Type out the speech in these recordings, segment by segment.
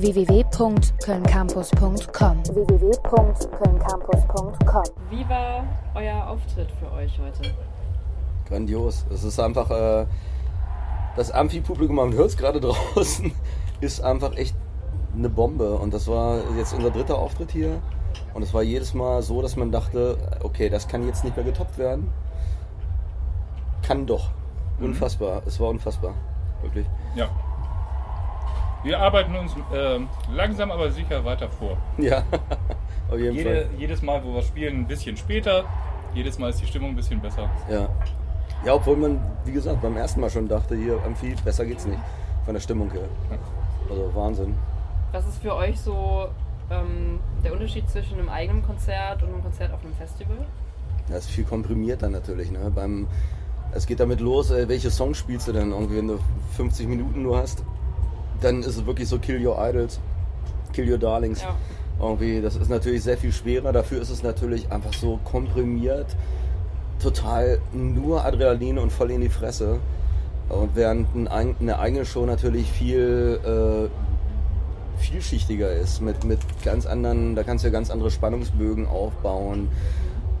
www.kölncampus.com www.kölncampus.com Wie war euer Auftritt für euch heute? Grandios. Es ist einfach, äh, das Amphi-Publikum, man hört es gerade draußen, ist einfach echt eine Bombe. Und das war jetzt unser dritter Auftritt hier. Und es war jedes Mal so, dass man dachte, okay, das kann jetzt nicht mehr getoppt werden. Kann doch. Unfassbar. Es war unfassbar. Wirklich. Ja. Wir arbeiten uns ähm, langsam aber sicher weiter vor. Ja, auf jeden Jede, Fall. jedes Mal, wo wir spielen, ein bisschen später. Jedes Mal ist die Stimmung ein bisschen besser. Ja. ja, obwohl man, wie gesagt, beim ersten Mal schon dachte, hier, Amphi, besser geht's nicht. Von der Stimmung her. Also Wahnsinn. Was ist für euch so ähm, der Unterschied zwischen einem eigenen Konzert und einem Konzert auf einem Festival? Das ist viel komprimierter natürlich. Ne? Beim, es geht damit los, äh, welche Songs spielst du denn? Irgendwie, wenn du 50 Minuten nur hast, dann ist es wirklich so Kill Your Idols, Kill Your Darlings. Ja. Irgendwie, das ist natürlich sehr viel schwerer. Dafür ist es natürlich einfach so komprimiert, total nur Adrenalin und voll in die Fresse. Und während eine eigene Show natürlich viel äh, vielschichtiger ist, mit, mit ganz anderen, da kannst du ja ganz andere Spannungsbögen aufbauen.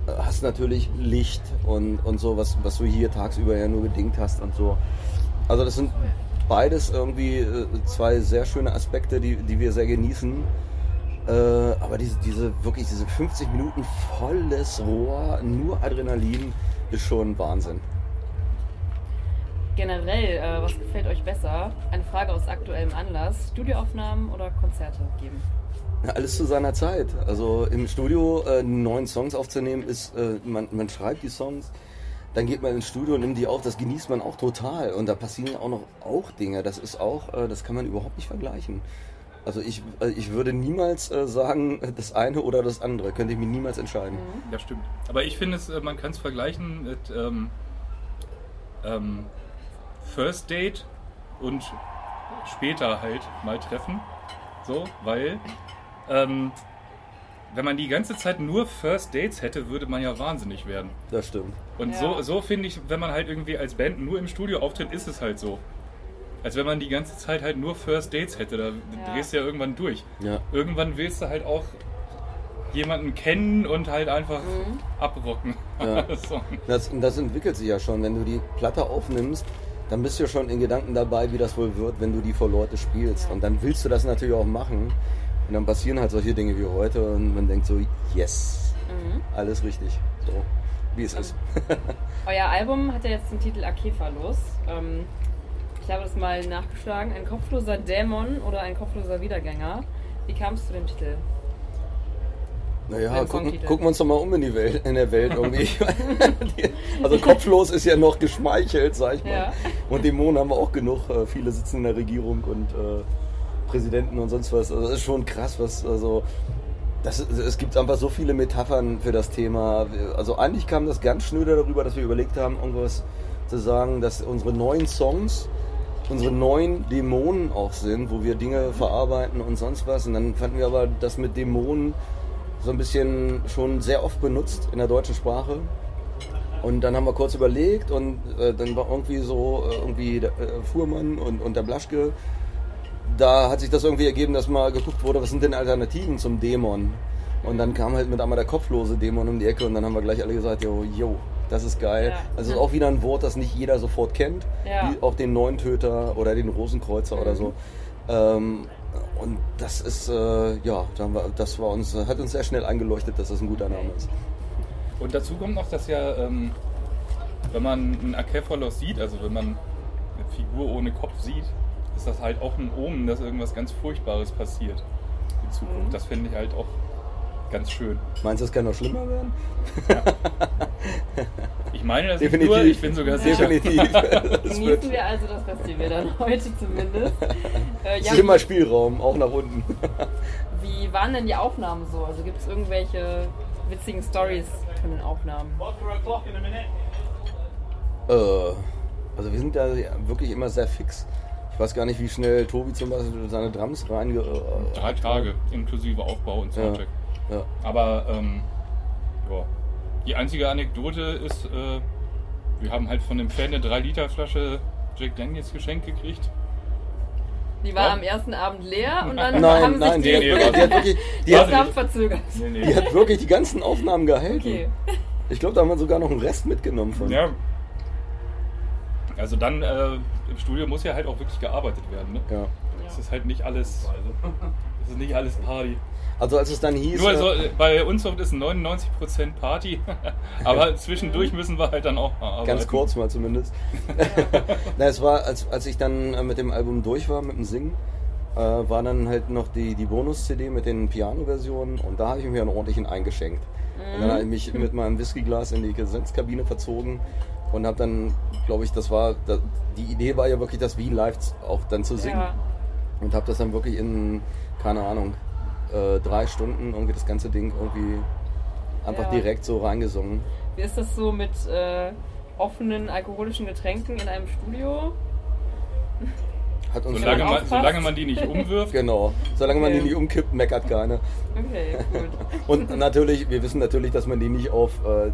Äh, Hast natürlich Licht und, und so, was, was du hier tagsüber ja nur bedingt hast und so. Also das sind beides irgendwie äh, zwei sehr schöne Aspekte, die, die wir sehr genießen. Äh, aber diese, diese wirklich diese 50 Minuten volles Rohr, nur Adrenalin, ist schon Wahnsinn. Generell, äh, was gefällt euch besser? Eine Frage aus aktuellem Anlass: Studioaufnahmen oder Konzerte geben? Ja, alles zu seiner Zeit. Also im Studio äh, neuen Songs aufzunehmen, ist, äh, man, man schreibt die Songs, dann geht man ins Studio und nimmt die auf, das genießt man auch total. Und da passieren auch noch auch Dinge. Das ist auch, äh, das kann man überhaupt nicht vergleichen. Also ich, äh, ich würde niemals äh, sagen, das eine oder das andere. Könnte ich mir niemals entscheiden. Ja, stimmt. Aber ich finde, es, man kann es vergleichen mit ähm, ähm, First Date und später halt mal treffen. So, weil ähm, wenn man die ganze Zeit nur First Dates hätte, würde man ja wahnsinnig werden. Das stimmt. Und Ja. so, so finde ich, wenn man halt irgendwie als Band nur im Studio auftritt, ist es halt so. Als wenn man die ganze Zeit halt nur First Dates hätte, da drehst du ja irgendwann durch. Ja. Irgendwann willst du halt auch jemanden kennen und halt einfach abrocken. Ja. so. Das, das entwickelt sich ja schon. Wenn du die Platte aufnimmst, dann bist du schon in Gedanken dabei, wie das wohl wird, wenn du die vor Leute spielst. Und dann willst du das natürlich auch machen. Und dann passieren halt solche Dinge wie heute und man denkt so, yes, alles richtig. So, wie es ist. Euer Album hat ja jetzt den Titel Akefalos. Ähm, ich habe das mal nachgeschlagen. Ein kopfloser Dämon oder ein kopfloser Wiedergänger. Wie kam es zu dem Titel? Naja, gucken, gucken wir uns doch mal um in, die Welt, in der Welt irgendwie. also kopflos ist ja noch geschmeichelt, sag ich mal. Ja. Und Dämonen haben wir auch genug. Äh, Viele sitzen in der Regierung und äh, Präsidenten und sonst was. Also das ist schon krass, was also das, es gibt einfach so viele Metaphern für das Thema. Also eigentlich kam das ganz schnöder darüber, dass wir überlegt haben, irgendwas zu sagen, dass unsere neuen Songs unsere neuen Dämonen auch sind, wo wir Dinge verarbeiten und sonst was. Und dann fanden wir aber das mit Dämonen so ein bisschen schon sehr oft benutzt in der deutschen Sprache. Und dann haben wir kurz überlegt und äh, dann war irgendwie so, äh, irgendwie der äh, Fuhrmann und, und der Blaschke. Da hat sich das irgendwie ergeben, dass mal geguckt wurde, was sind denn Alternativen zum Dämon? Und dann kam halt mit einmal der kopflose Dämon um die Ecke und dann haben wir gleich alle gesagt, jo, jo, das ist geil. Ja. Also ist auch wieder ein Wort, das nicht jeder sofort kennt. Ja. Wie auch den Neuntöter oder den Rosenkreuzer oder so. Ähm, und das ist, äh, ja, da haben wir, das war uns, hat uns sehr schnell eingeleuchtet, dass das ein guter Name ist. Und dazu kommt noch, dass ja, ähm, wenn man einen Akephalos sieht, also wenn man eine Figur ohne Kopf sieht, ist das halt auch ein Omen, dass irgendwas ganz Furchtbares passiert in Zukunft. Das finde ich halt auch ganz schön. Meinst du, es kann noch schlimmer werden? Ich meine das Definitiv. nicht nur, ich bin sogar sicher. Definitiv. Genießen wir also das Festival dann heute zumindest. Äh, ja, ist immer Spielraum, auch nach unten. wie waren denn die Aufnahmen so? Also gibt es irgendwelche witzigen Stories von den Aufnahmen? Äh, also wir sind da wirklich immer sehr fix. Ich weiß gar nicht, wie schnell Tobi zum Beispiel seine Drums reinge... Äh, Drei Tage inklusive Aufbau und Ja, Soundcheck. ja. Aber ähm, ja. die einzige Anekdote ist, äh, wir haben halt von dem Fan eine 3-Liter-Flasche Jack Daniels geschenkt gekriegt. Die war Ja. am ersten Abend leer und dann Nein, haben nein, sich die, die, hat wirklich, die, hat wirklich, die, Aufnahmen verzögert. Nee, nee. die hat wirklich die ganzen Aufnahmen gehalten. Okay. Ich glaube, da haben wir sogar noch einen Rest mitgenommen von. Ja. Also dann äh, im Studio muss ja halt auch wirklich gearbeitet werden. Ne? Ja. Es ist halt nicht alles. Es ist nicht alles Party. Also als es dann hieß, Nur so, äh, bei uns ist 99% Party, aber zwischendurch müssen wir halt dann auch mal arbeiten. Ganz kurz mal zumindest. Na, es war, als, als ich dann äh, mit dem Album durch war, mit dem Singen, äh, war dann halt noch die, die Bonus-CD mit den Piano-Versionen und da habe ich mir einen ordentlichen eingeschenkt. Und dann habe ich mich mit meinem Whiskyglas in die Gesangskabine verzogen und habe dann, glaube ich, das war, da, die Idee war ja wirklich, das wie live auch dann zu singen. Ja. Und habe das dann wirklich in, keine Ahnung, äh, drei Stunden irgendwie das ganze Ding irgendwie einfach Ja. direkt so reingesungen. Wie ist das so mit äh, offenen alkoholischen Getränken in einem Studio? Hat uns Solange man solange man die nicht umwirft. Genau. Solange man die Okay. nicht umkippt, meckert keiner. Okay, gut. Und natürlich, wir wissen natürlich, dass man die nicht auf äh,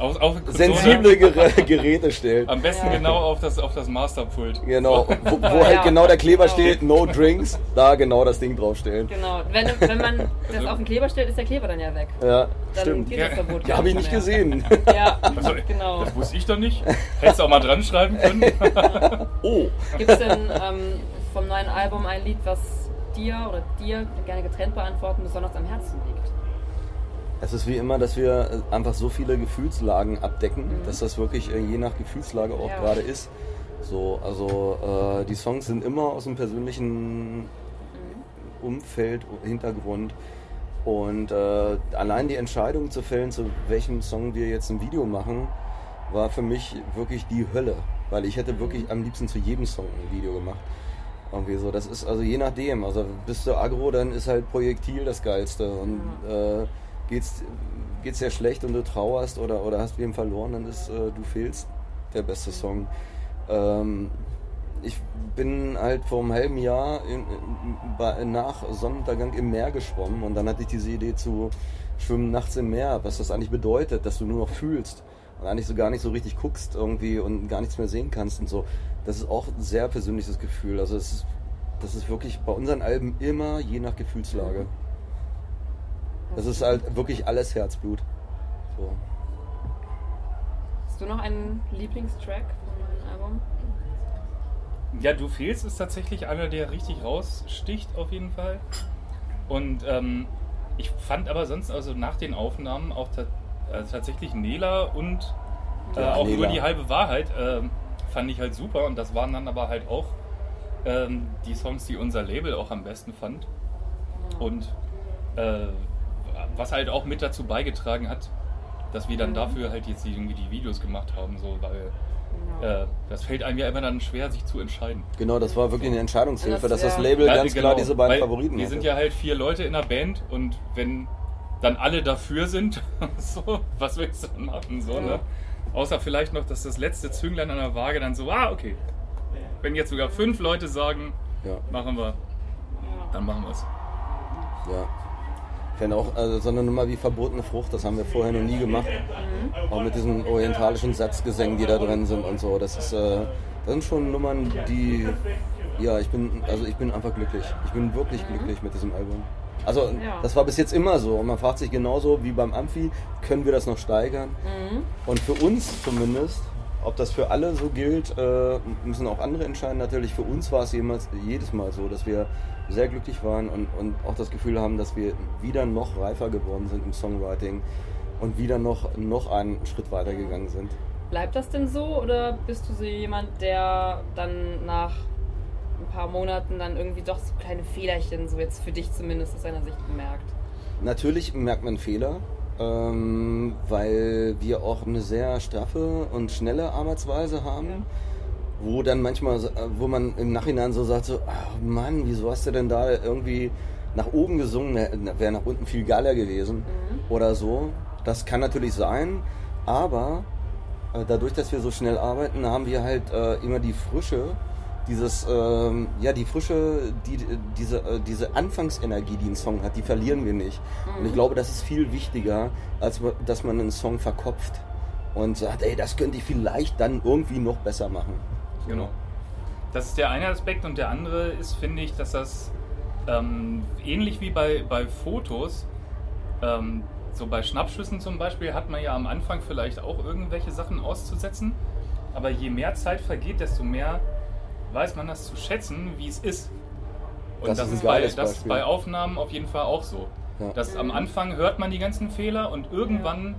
Auf, auf sensible Ger Geräte stellt. Am besten Ja. genau auf das, auf das Masterpult. Genau. Wo, wo Ja, halt genau der Kleber genau. steht, no drinks, da genau das Ding draufstellen. Genau. Wenn, wenn man das auf den Kleber stellt, ist der Kleber dann ja weg. Ja, Dann stimmt. geht das Verbot. Ja, habe ich nicht mehr. gesehen. Ja, Also, genau. Das wusste ich doch nicht. Hättest du auch mal dran schreiben können. Oh. Gibt es denn ähm, vom neuen Album ein Lied, was dir oder dir gerne getrennt beantworten besonders am Herzen liegt? Es ist wie immer, dass wir äh, einfach so viele Gefühlslagen abdecken, dass das wirklich äh, je nach Gefühlslage auch Ja. gerade ist. So, also äh, die Songs sind immer aus dem persönlichen Umfeld, Hintergrund. Und äh, allein die Entscheidung zu fällen, zu welchem Song wir jetzt ein Video machen, war für mich wirklich die Hölle. Weil ich hätte wirklich am liebsten zu jedem Song ein Video gemacht. Irgendwie so, das ist also je nachdem. Also bist du aggro, dann ist halt Projektil das Geilste. Und äh, geht's, geht's dir schlecht und du trauerst oder, oder hast wem verloren, dann ist äh, Du fehlst der beste Song. Ähm, ich bin halt vor einem halben Jahr in, bei, nach Sonnenuntergang im Meer geschwommen und dann hatte ich diese Idee zu schwimmen nachts im Meer, was das eigentlich bedeutet, dass du nur noch fühlst und eigentlich so gar nicht so richtig guckst irgendwie und gar nichts mehr sehen kannst und so. Das ist auch ein sehr persönliches Gefühl. Also es ist, das ist wirklich bei unseren Alben immer je nach Gefühlslage. Das ist halt wirklich alles Herzblut. So. Hast du noch einen Lieblingstrack von meinem Album? Ja, Du fehlst ist tatsächlich einer, der richtig raussticht auf jeden Fall. Und ähm, ich fand aber sonst also nach den Aufnahmen auch ta also tatsächlich Nela und äh, Ja, auch Nela. nur die halbe Wahrheit ähm, fand ich halt super. Und das waren dann aber halt auch ähm, die Songs, die unser Label auch am besten fand. Und äh, was halt auch mit dazu beigetragen hat, dass wir dann Mhm. dafür halt jetzt irgendwie die Videos gemacht haben, so weil Genau. äh, das fällt einem ja immer dann schwer, sich zu entscheiden. Genau, das war wirklich eine Entscheidungshilfe, Das- dass das. Label Ja, ganz genau, klar diese beiden Favoriten Wir hatte. sind ja halt vier Leute in der Band und wenn dann alle dafür sind, so, was willst du dann machen? So, Ja. ne? Außer vielleicht noch, dass das letzte Zünglein an der Waage dann so, ah, okay. Wenn jetzt sogar fünf Leute sagen, ja, machen wir, dann machen wir es. ja. Ich fände auch also, so eine Nummer wie verbotene Frucht, das haben wir vorher noch nie gemacht. Mhm. Auch mit diesen orientalischen Satzgesängen, die da drin sind und so. Das ist, äh, das sind schon Nummern, die, ja, ich bin, also ich bin einfach glücklich. Ich bin wirklich glücklich mit diesem Album. Also Ja. das war bis jetzt immer so. Und man fragt sich genauso wie beim Amphi, können wir das noch steigern? Mhm. Und für uns zumindest, ob das für alle so gilt, äh, müssen auch andere entscheiden. Natürlich für uns war es jemals, jedes Mal so, dass wir sehr glücklich waren und, und auch das Gefühl haben, dass wir wieder noch reifer geworden sind im Songwriting und wieder noch, noch einen Schritt weiter gegangen sind. Bleibt das denn so oder bist du so jemand, der dann nach ein paar Monaten dann irgendwie doch so kleine Fehlerchen, so jetzt für dich zumindest aus seiner Sicht bemerkt? Natürlich merkt man Fehler, ähm, weil wir auch eine sehr straffe und schnelle Arbeitsweise haben. Wo dann manchmal, äh, wo man im Nachhinein so sagt, so, ach Mann, wieso hast du denn da irgendwie nach oben gesungen? Wäre nach unten viel geiler gewesen oder so. Das kann natürlich sein, aber äh, dadurch, dass wir so schnell arbeiten, haben wir halt äh, immer die Frische, dieses, ähm, ja, die Frische, die, diese, äh, diese Anfangsenergie, die ein Song hat, die verlieren wir nicht. Und ich glaube, das ist viel wichtiger, als dass man einen Song verkopft und sagt, ey, das könnte ich vielleicht dann irgendwie noch besser machen. So. Genau. Das ist der eine Aspekt und der andere ist, finde ich, dass das ähm, ähnlich wie bei, bei Fotos, ähm, so bei Schnappschüssen zum Beispiel, hat man ja am Anfang vielleicht auch irgendwelche Sachen auszusetzen. Aber je mehr Zeit vergeht, desto mehr weiß man das zu schätzen, wie es ist. Und Das das, ist ein ist, bei, geiles das ist bei Aufnahmen auf jeden Fall auch so. Ja. Dass am Anfang hört man die ganzen Fehler und irgendwann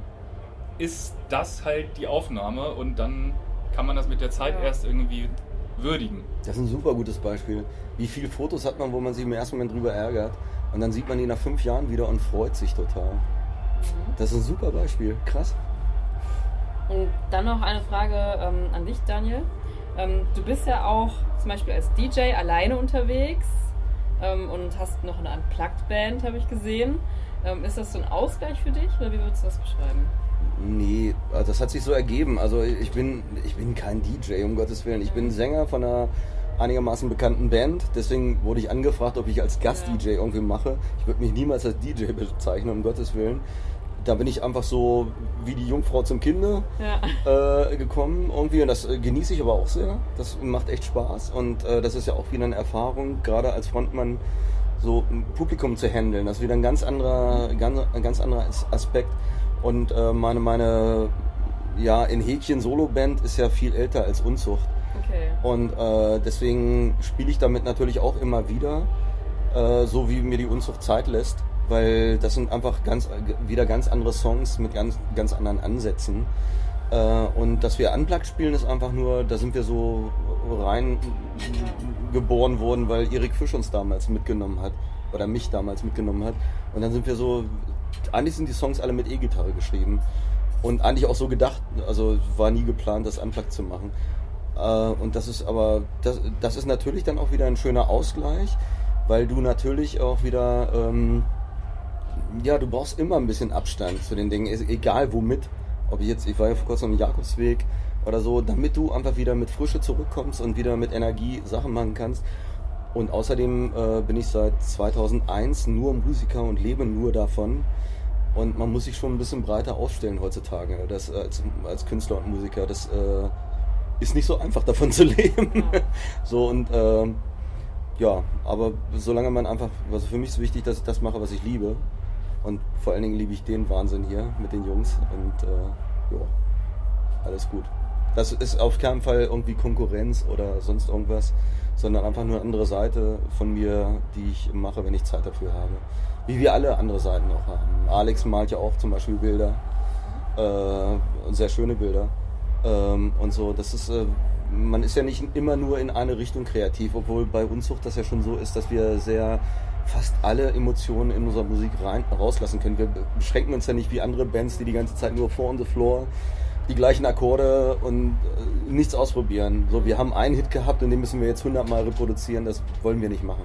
ist das halt die Aufnahme und dann kann man das mit der Zeit Ja. erst irgendwie würdigen. Das ist ein super gutes Beispiel. Wie viele Fotos hat man, wo man sich im ersten Moment drüber ärgert und dann sieht man die nach fünf Jahren wieder und freut sich total. Das ist ein super Beispiel. Krass. Und dann noch eine Frage ähm, an dich, Daniel. Ähm, du bist ja auch zum Beispiel als DJ alleine unterwegs ähm, und hast noch eine Unplugged-Band, habe ich gesehen. Ähm, ist das so ein Ausgleich für dich oder wie würdest du das beschreiben? Nee, also das hat sich so ergeben. Also ich bin, ich bin kein DJ, um Gottes Willen. Ich bin Sänger von einer einigermaßen bekannten Band. Deswegen wurde ich angefragt, ob ich als Gast-DJ irgendwie mache. Ich würde mich niemals als DJ bezeichnen, um Gottes Willen. Da bin ich einfach so wie die Jungfrau zum Kinde Ja. äh, gekommen irgendwie und das äh, genieße ich aber auch sehr. Das macht echt Spaß und äh, das ist ja auch wieder eine Erfahrung, gerade als Frontmann so ein Publikum zu handeln. Das ist wieder ein ganz anderer, ganz, ganz anderer As- Aspekt. Und äh, meine, meine ja, in Häkchen Solo-Band ist ja viel älter als Unzucht. Okay. Und äh, deswegen spiele ich damit natürlich auch immer wieder, äh, so wie mir die Unzucht Zeit lässt, weil das sind einfach ganz, wieder ganz andere Songs mit ganz, ganz anderen Ansätzen. Äh, und dass wir Unplugged spielen, ist einfach nur, da sind wir so rein geboren worden, weil Erik Fisch uns damals mitgenommen hat oder mich damals mitgenommen hat. Und dann sind wir so, eigentlich sind die Songs alle mit E-Gitarre geschrieben und eigentlich auch so gedacht, also war nie geplant, das Unplugged zu machen. Äh, und das ist aber, das, das ist natürlich dann auch wieder ein schöner Ausgleich, weil du natürlich auch wieder, ähm, ja, du brauchst immer ein bisschen Abstand zu den Dingen, egal womit. Ob ich jetzt, ich war ja vor kurzem am Jakobsweg oder so, damit du einfach wieder mit Frische zurückkommst und wieder mit Energie Sachen machen kannst. Und außerdem äh, bin ich seit 2001 nur Musiker und lebe nur davon. Und man muss sich schon ein bisschen breiter aufstellen heutzutage das, äh, als, als Künstler und Musiker. Das äh, ist nicht so einfach davon zu leben. so und ähm, ja, aber solange man einfach, also für mich ist wichtig, dass ich das mache, was ich liebe. Und vor allen Dingen liebe ich den Wahnsinn hier mit den Jungs. Und äh, ja, alles gut. Das ist auf keinen Fall irgendwie Konkurrenz oder sonst irgendwas, sondern einfach nur eine andere Seite von mir, die ich mache, wenn ich Zeit dafür habe. Wie wir alle andere Seiten auch haben. Alex malt ja auch zum Beispiel Bilder, äh, sehr schöne Bilder. Ähm, und so, das ist, äh, man ist ja nicht immer nur in eine Richtung kreativ, obwohl bei Unzucht das ja schon so ist, dass wir sehr fast alle Emotionen in unserer Musik rein, rauslassen können. Wir beschränken uns ja nicht wie andere Bands, die die ganze Zeit nur vor on the floor die gleichen Akkorde und äh, nichts ausprobieren. So, wir haben einen Hit gehabt und den müssen wir jetzt hundertmal reproduzieren, das wollen wir nicht machen.